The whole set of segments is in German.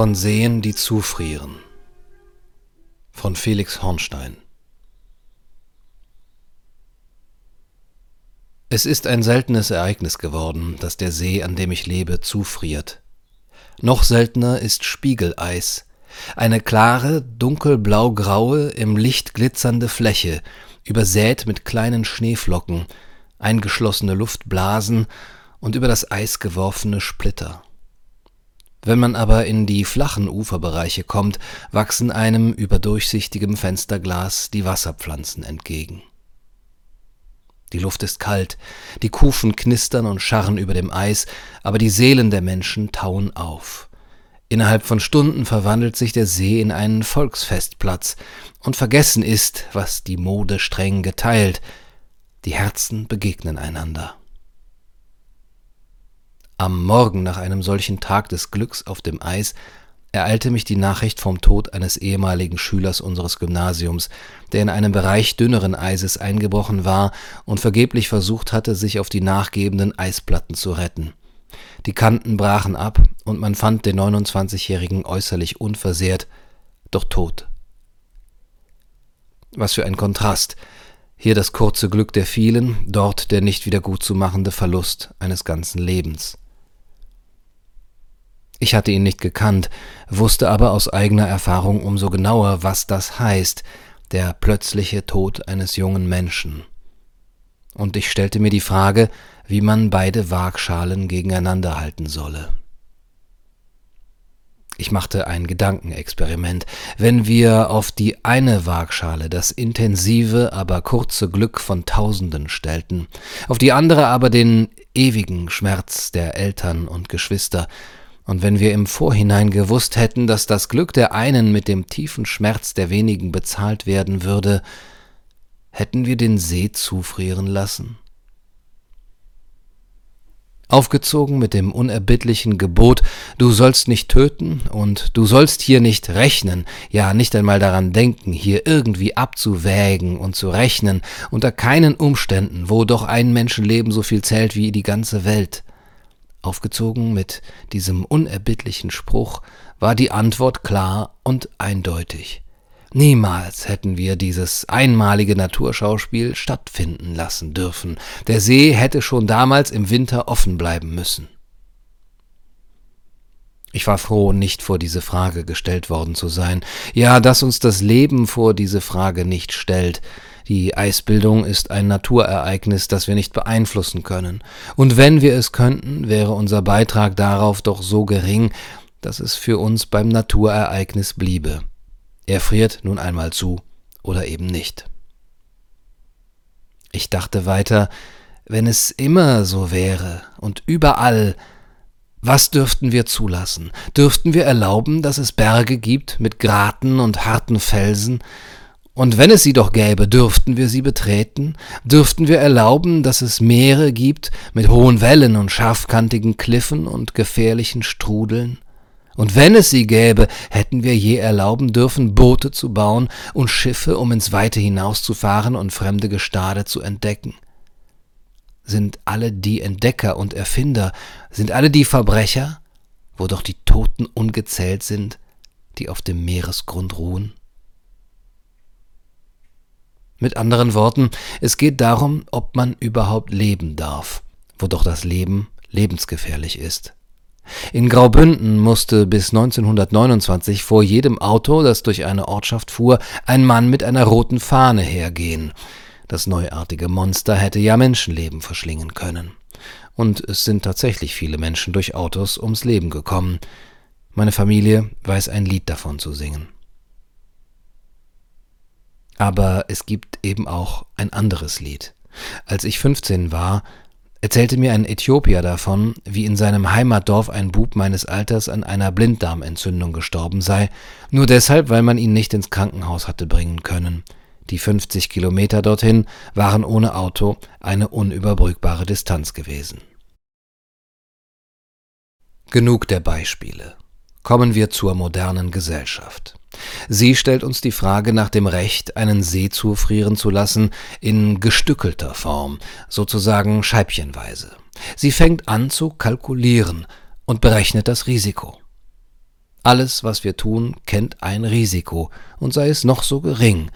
Von Seen, die zufrieren. Von Felix Hornstein. Es ist ein seltenes Ereignis geworden, dass der See, an dem ich lebe, zufriert. Noch seltener ist Spiegeleis, eine klare, dunkelblau-graue, im Licht glitzernde Fläche, übersät mit kleinen Schneeflocken, eingeschlossene Luftblasen und über das Eis geworfene Splitter. Wenn man aber in die flachen Uferbereiche kommt, wachsen einem über durchsichtigem Fensterglas die Wasserpflanzen entgegen. Die Luft ist kalt, die Kufen knistern und scharren über dem Eis, aber die Seelen der Menschen tauen auf. Innerhalb von Stunden verwandelt sich der See in einen Volksfestplatz, und vergessen ist, was die Mode streng geteilt, die Herzen begegnen einander. Am Morgen nach einem solchen Tag des Glücks auf dem Eis ereilte mich die Nachricht vom Tod eines ehemaligen Schülers unseres Gymnasiums, der in einem Bereich dünneren Eises eingebrochen war und vergeblich versucht hatte, sich auf die nachgebenden Eisplatten zu retten. Die Kanten brachen ab und man fand den 29-Jährigen äußerlich unversehrt, doch tot. Was für ein Kontrast. Hier das kurze Glück der vielen, dort der nicht wieder gutzumachende Verlust eines ganzen Lebens. Ich hatte ihn nicht gekannt, wusste aber aus eigener Erfahrung umso genauer, was das heißt, der plötzliche Tod eines jungen Menschen. Und ich stellte mir die Frage, wie man beide Waagschalen gegeneinander halten solle. Ich machte ein Gedankenexperiment. Wenn wir auf die eine Waagschale das intensive, aber kurze Glück von Tausenden stellten, auf die andere aber den ewigen Schmerz der Eltern und Geschwister, und wenn wir im Vorhinein gewusst hätten, dass das Glück der einen mit dem tiefen Schmerz der wenigen bezahlt werden würde, hätten wir den See zufrieren lassen? Aufgezogen mit dem unerbittlichen Gebot, du sollst nicht töten und du sollst hier nicht rechnen, ja nicht einmal daran denken, hier irgendwie abzuwägen und zu rechnen, unter keinen Umständen, wo doch ein Menschenleben so viel zählt wie die ganze Welt. Aufgezogen mit diesem unerbittlichen Spruch war die Antwort klar und eindeutig. Niemals hätten wir dieses einmalige Naturschauspiel stattfinden lassen dürfen. Der See hätte schon damals im Winter offen bleiben müssen. Ich war froh, nicht vor diese Frage gestellt worden zu sein. Ja, dass uns das Leben vor diese Frage nicht stellt, die Eisbildung ist ein Naturereignis, das wir nicht beeinflussen können. Und wenn wir es könnten, wäre unser Beitrag darauf doch so gering, dass es für uns beim Naturereignis bliebe. Er friert nun einmal zu oder eben nicht. Ich dachte weiter, wenn es immer so wäre und überall, was dürften wir zulassen? Dürften wir erlauben, dass es Berge gibt mit Graten und harten Felsen, und wenn es sie doch gäbe, dürften wir sie betreten? Dürften wir erlauben, dass es Meere gibt mit hohen Wellen und scharfkantigen Kliffen und gefährlichen Strudeln? Und wenn es sie gäbe, hätten wir je erlauben dürfen, Boote zu bauen und Schiffe, um ins Weite hinauszufahren und fremde Gestade zu entdecken? Sind alle die Entdecker und Erfinder, sind alle die Verbrecher, wo doch die Toten ungezählt sind, die auf dem Meeresgrund ruhen? Mit anderen Worten, es geht darum, ob man überhaupt leben darf, wo doch das Leben lebensgefährlich ist. In Graubünden musste bis 1929 vor jedem Auto, das durch eine Ortschaft fuhr, ein Mann mit einer roten Fahne hergehen. Das neuartige Monster hätte ja Menschenleben verschlingen können. Und es sind tatsächlich viele Menschen durch Autos ums Leben gekommen. Meine Familie weiß ein Lied davon zu singen. Aber es gibt eben auch ein anderes Lied. Als ich 15 war, erzählte mir ein Äthiopier davon, wie in seinem Heimatdorf ein Bub meines Alters an einer Blinddarmentzündung gestorben sei, nur deshalb, weil man ihn nicht ins Krankenhaus hatte bringen können. Die 50 Kilometer dorthin waren ohne Auto eine unüberbrückbare Distanz gewesen. Genug der Beispiele. Kommen wir zur modernen Gesellschaft. Sie stellt uns die Frage nach dem Recht, einen See zufrieren zu lassen, in gestückelter Form, sozusagen scheibchenweise. Sie fängt an zu kalkulieren und berechnet das Risiko. Alles, was wir tun, kennt ein Risiko, und sei es noch so gering.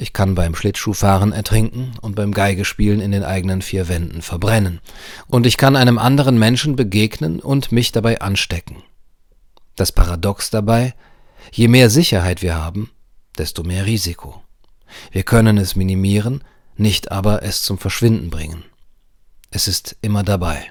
Ich kann beim Schlittschuhfahren ertrinken und beim Geigespielen in den eigenen vier Wänden verbrennen. Und ich kann einem anderen Menschen begegnen und mich dabei anstecken. Das Paradox dabei, je mehr Sicherheit wir haben, desto mehr Risiko. Wir können es minimieren, nicht aber es zum Verschwinden bringen. Es ist immer dabei.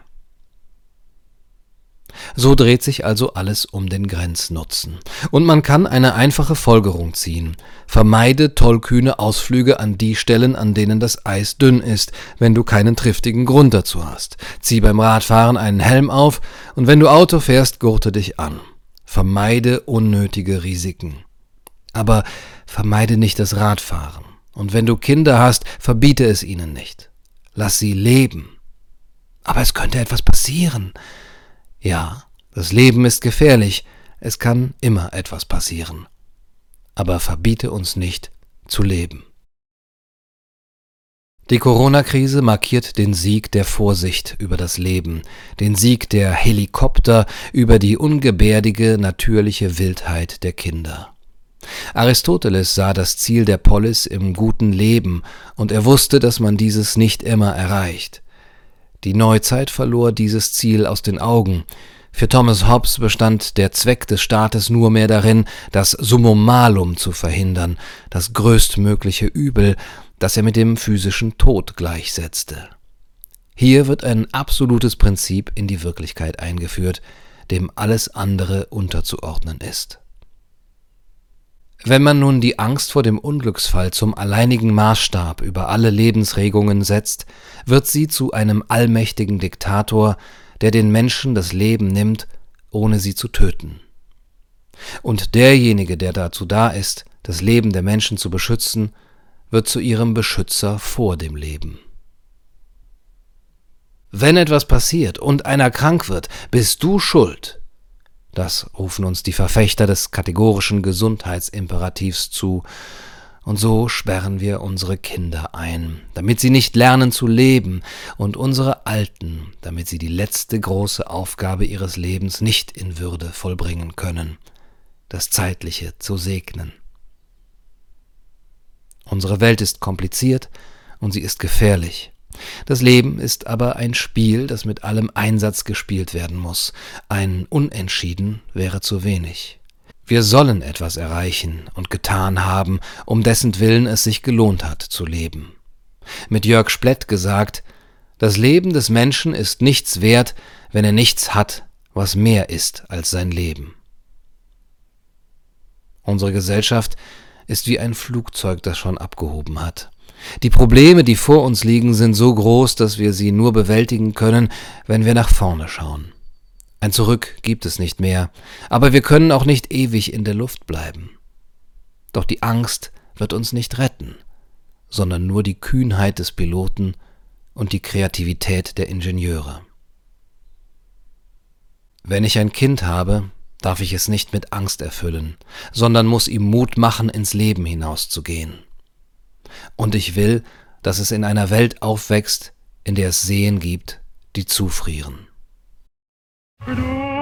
So dreht sich also alles um den Grenznutzen. Und man kann eine einfache Folgerung ziehen. Vermeide tollkühne Ausflüge an die Stellen, an denen das Eis dünn ist, wenn du keinen triftigen Grund dazu hast. Zieh beim Radfahren einen Helm auf und wenn du Auto fährst, gurte dich an. Vermeide unnötige Risiken. Aber vermeide nicht das Radfahren. Und wenn du Kinder hast, verbiete es ihnen nicht. Lass sie leben. Aber es könnte etwas passieren. Ja, das Leben ist gefährlich, es kann immer etwas passieren. Aber verbiete uns nicht zu leben. Die Corona-Krise markiert den Sieg der Vorsicht über das Leben, den Sieg der Helikopter über die ungebärdige, natürliche Wildheit der Kinder. Aristoteles sah das Ziel der Polis im guten Leben, und er wusste, dass man dieses nicht immer erreicht. Die Neuzeit verlor dieses Ziel aus den Augen. Für Thomas Hobbes bestand der Zweck des Staates nur mehr darin, das Summum malum zu verhindern, das größtmögliche Übel, das er mit dem physischen Tod gleichsetzte. Hier wird ein absolutes Prinzip in die Wirklichkeit eingeführt, dem alles andere unterzuordnen ist. Wenn man nun die Angst vor dem Unglücksfall zum alleinigen Maßstab über alle Lebensregungen setzt, wird sie zu einem allmächtigen Diktator, der den Menschen das Leben nimmt, ohne sie zu töten. Und derjenige, der dazu da ist, das Leben der Menschen zu beschützen, wird zu ihrem Beschützer vor dem Leben. Wenn etwas passiert und einer krank wird, bist du schuld, das rufen uns die Verfechter des kategorischen Gesundheitsimperativs zu, und so sperren wir unsere Kinder ein, damit sie nicht lernen zu leben, und unsere Alten, damit sie die letzte große Aufgabe ihres Lebens nicht in Würde vollbringen können, das Zeitliche zu segnen. Unsere Welt ist kompliziert und sie ist gefährlich. Das Leben ist aber ein Spiel, das mit allem Einsatz gespielt werden muss. Ein Unentschieden wäre zu wenig. Wir sollen etwas erreichen und getan haben, um dessen Willen es sich gelohnt hat zu leben. Mit Jörg Splett gesagt, das Leben des Menschen ist nichts wert, wenn er nichts hat, was mehr ist als sein Leben. Unsere Gesellschaft ist wie ein Flugzeug, das schon abgehoben hat. Die Probleme, die vor uns liegen, sind so groß, dass wir sie nur bewältigen können, wenn wir nach vorne schauen. Ein Zurück gibt es nicht mehr, aber wir können auch nicht ewig in der Luft bleiben. Doch die Angst wird uns nicht retten, sondern nur die Kühnheit des Piloten und die Kreativität der Ingenieure. Wenn ich ein Kind habe, darf ich es nicht mit Angst erfüllen, sondern muss ihm Mut machen, ins Leben hinauszugehen. Und ich will, dass es in einer Welt aufwächst, in der es Seen gibt, die zufrieren. Du